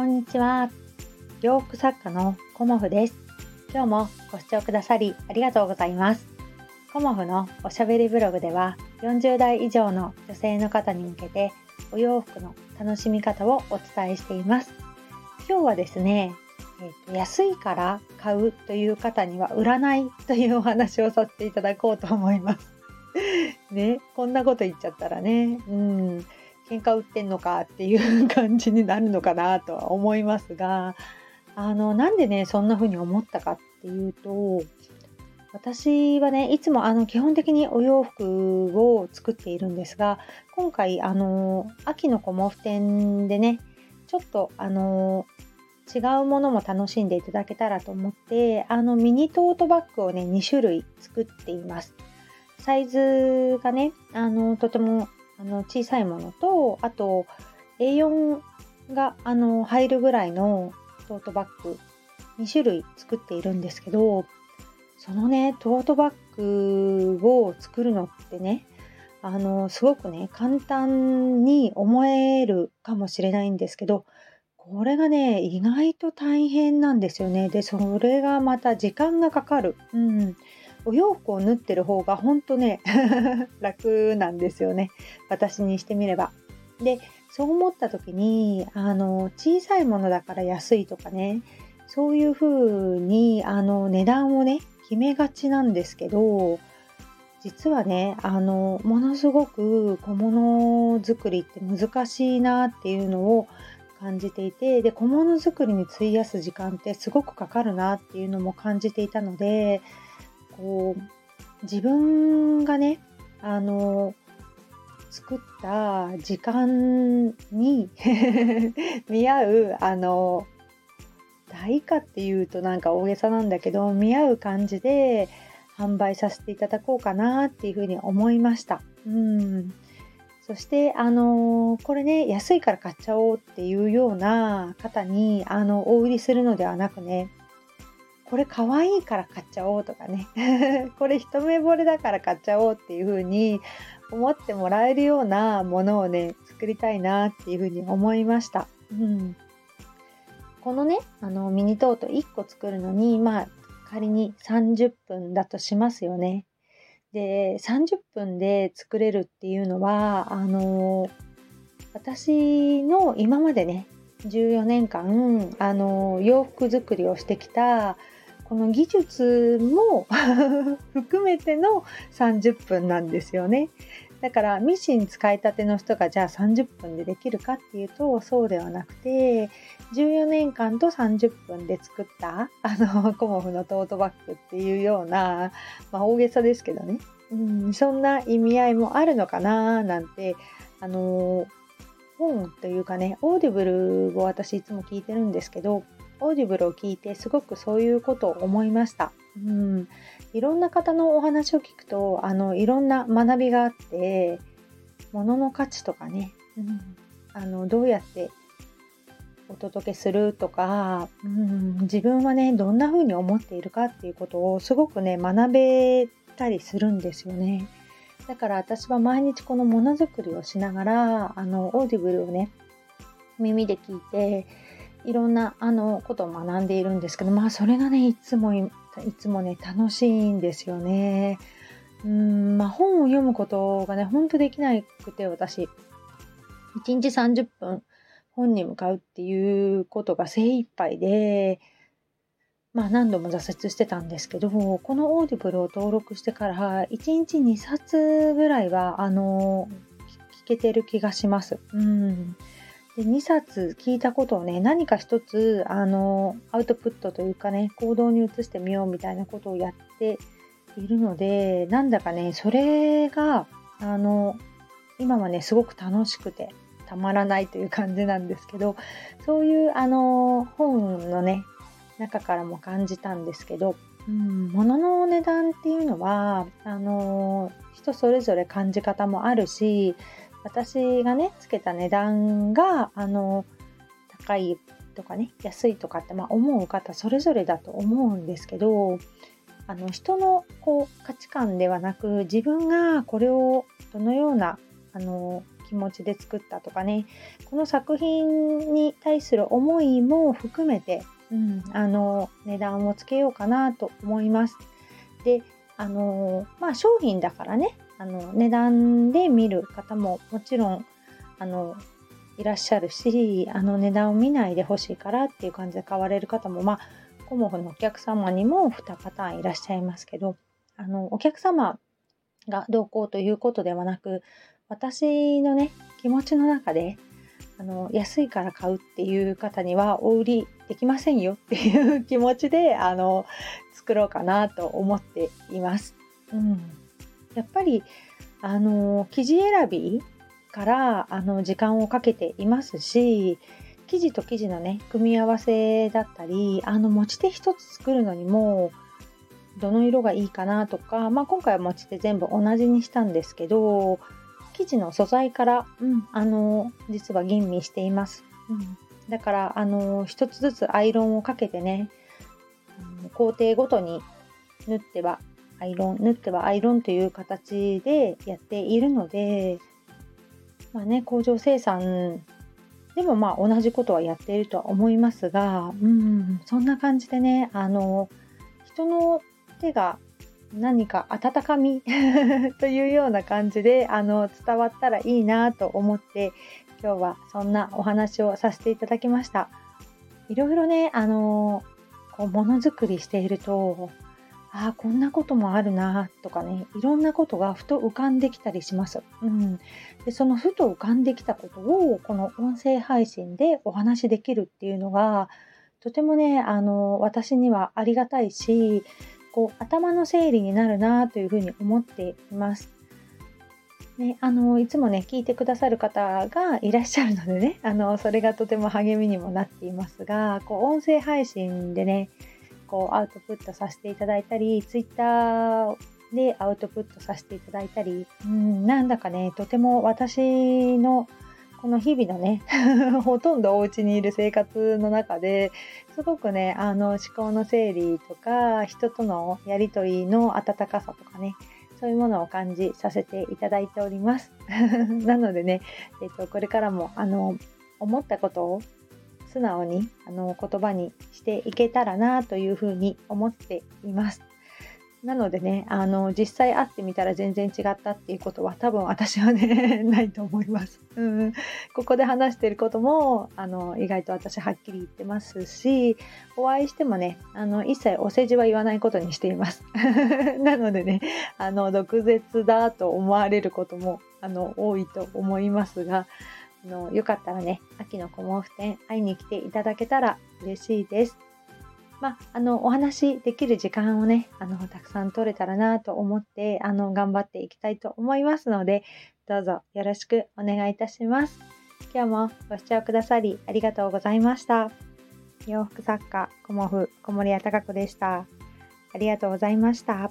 こんにちは。洋服作家のコモフです。今日もご視聴くださりありがとうございます。コモフのおしゃべりブログでは40代以上の女性の方に向けてお洋服の楽しみ方をお伝えしています。今日はですね、えーと、安いから買うという方には売らないというお話をさせていただこうと思います。ね、こんなこと言っちゃったらね、うん、喧嘩売ってんのかっていう感じになるのかなとは思いますがあのなんでねそんな風に思ったかっていうと私はねいつもあの基本的にお洋服を作っているんですが今回あの秋のコモフ展でねちょっとあの違うものも楽しんでいただけたらと思ってあのミニトートバッグをね2種類作っています。サイズがねあのとてもあの小さいものとあと A4 があの入るぐらいのトートバッグ2種類作っているんですけどそのねトートバッグを作るのってねあのすごくね簡単に思えるかもしれないんですけどこれがね意外と大変なんですよねでそれがまた時間がかかる。うんお洋服を縫ってる方が本当ね 楽なんですよね私にしてみれば。でそう思った時にあの小さいものだから安いとかねそういう風にあに値段をね決めがちなんですけど実はねあのものすごく小物作りって難しいなっていうのを感じていてで小物作りに費やす時間ってすごくかかるなっていうのも感じていたのでこう自分がねあの作った時間に 見合うあの代価っていうとなんか大げさなんだけど見合う感じで販売させていただこうかなっていうふうに思いました。うんそしてあのこれね安いから買っちゃおうっていうような方にあのお売りするのではなくねこれ可愛いから買っちゃおうとかね これ一目惚れだから買っちゃおうっていう風に思ってもらえるようなものをね作りたいなっていう風に思いました。うん、このねあのミニトート1個作るのにまあ仮に30分だとしますよね。で30分で作れるっていうのはあの私の今までね14年間あの洋服作りをしてきたこの技術も 含めての30分なんですよね。だからミシン使いたての人がじゃあ30分でできるかっていうとそうではなくて14年間と30分で作ったあのコモフのトートバッグっていうような、まあ、大げさですけどね、うん、そんな意味合いもあるのかななんてあの本というかねオーディブルを私いつも聞いてるんですけどオーディブルを聞いてすごくそういうことを思いました。うん、いろんな方のお話を聞くとあのいろんな学びがあって物の価値とかね、うん、あのどうやってお届けするとか、うん、自分はねどんな風に思っているかっていうことをすごくね学べたりするんですよね。だから私は毎日このものづくりをしながらあのオーディブルをね耳で聞いていろんなあのことを学んでいるんですけどまあそれがねいつもいつもね楽しいんですよね。うんまあ本を読むことがねほんとできなくて私1日30分本に向かうっていうことが精一杯でまあ何度も挫折してたんですけどこのオーディブルを登録してから1日2冊ぐらいはあの聞けてる気がします。うんで2冊聞いたことをね何か一つあのアウトプットというかね行動に移してみようみたいなことをやっているのでなんだかねそれがあの今はねすごく楽しくてたまらないという感じなんですけどそういうあの本のね中からも感じたんですけど、うん、物の値段っていうのはあの人それぞれ感じ方もあるし私がねつけた値段があの高いとかね安いとかって、まあ、思う方それぞれだと思うんですけどあの人のこう価値観ではなく自分がこれをどのようなあの気持ちで作ったとかねこの作品に対する思いも含めて、うん、あの値段をつけようかなと思います。であのまあ商品だからねあの値段で見る方ももちろんあのいらっしゃるしあの値段を見ないでほしいからっていう感じで買われる方もまあコモフのお客様にも2パターンいらっしゃいますけどあのお客様がどうこうということではなく私のね気持ちの中であの安いから買うっていう方にはお売りできませんよっていう気持ちであの作ろうかなと思っています。うん、やっぱりあの生地選びからあの時間をかけていますし生地と生地のね組み合わせだったりあの持ち手一つ作るのにもどの色がいいかなとか、まあ、今回は持ち手全部同じにしたんですけど生地の素材から、うん、あの実は吟味しています、うん、だからあの一つずつアイロンをかけてね、うん、工程ごとに縫ってはアイロン縫ってはアイロンという形でやっているのでまあね工場生産でもまあ同じことはやっているとは思いますが、うん、そんな感じでねあの人の手が何か温かみ というような感じであの伝わったらいいなと思って今日はそんなお話をさせていただきました。いろいろねあのこうものづくりしているとああこんなこともあるなとかねいろんなことがふと浮かんできたりします。うん、でそのふと浮かんできたことをこの音声配信でお話しできるっていうのがとてもねあの私にはありがたいしこう頭の整理になるなというふうに思っています。ね、あのいつもね聞いてくださる方がいらっしゃるのでねあのそれがとても励みにもなっていますがこう音声配信でねこうアウトプットさせていただいたり Twitter でアウトプットさせていただいたり、うん、なんだかねとても私のこの日々のね ほとんどお家にいる生活の中ですごくねあの思考の整理とか人とのやり取りの温かさとかねそういうものを感じさせていただいております。なのでね、えーと、これからもあの思ったことを素直にあの言葉にしていけたらなというふうに思っていますなのでね、あの、実際会ってみたら全然違ったっていうことは多分私はね、ないと思います。うん、ここで話してることも、あの、意外と私はっきり言ってますし、お会いしてもね、あの、一切お世辞は言わないことにしています。なのでね、あの、毒舌だと思われることも、あの、多いと思いますが、あのよかったらね、秋の小毛布店会いに来ていただけたら嬉しいです。まあ、あのお話できる時間をねあのたくさん取れたらなと思ってあの頑張っていきたいと思いますのでどうぞよろしくお願いいたします。今日もご視聴くださりありがとうございました。洋服作家コモフ小森屋隆子でした。ありがとうございました。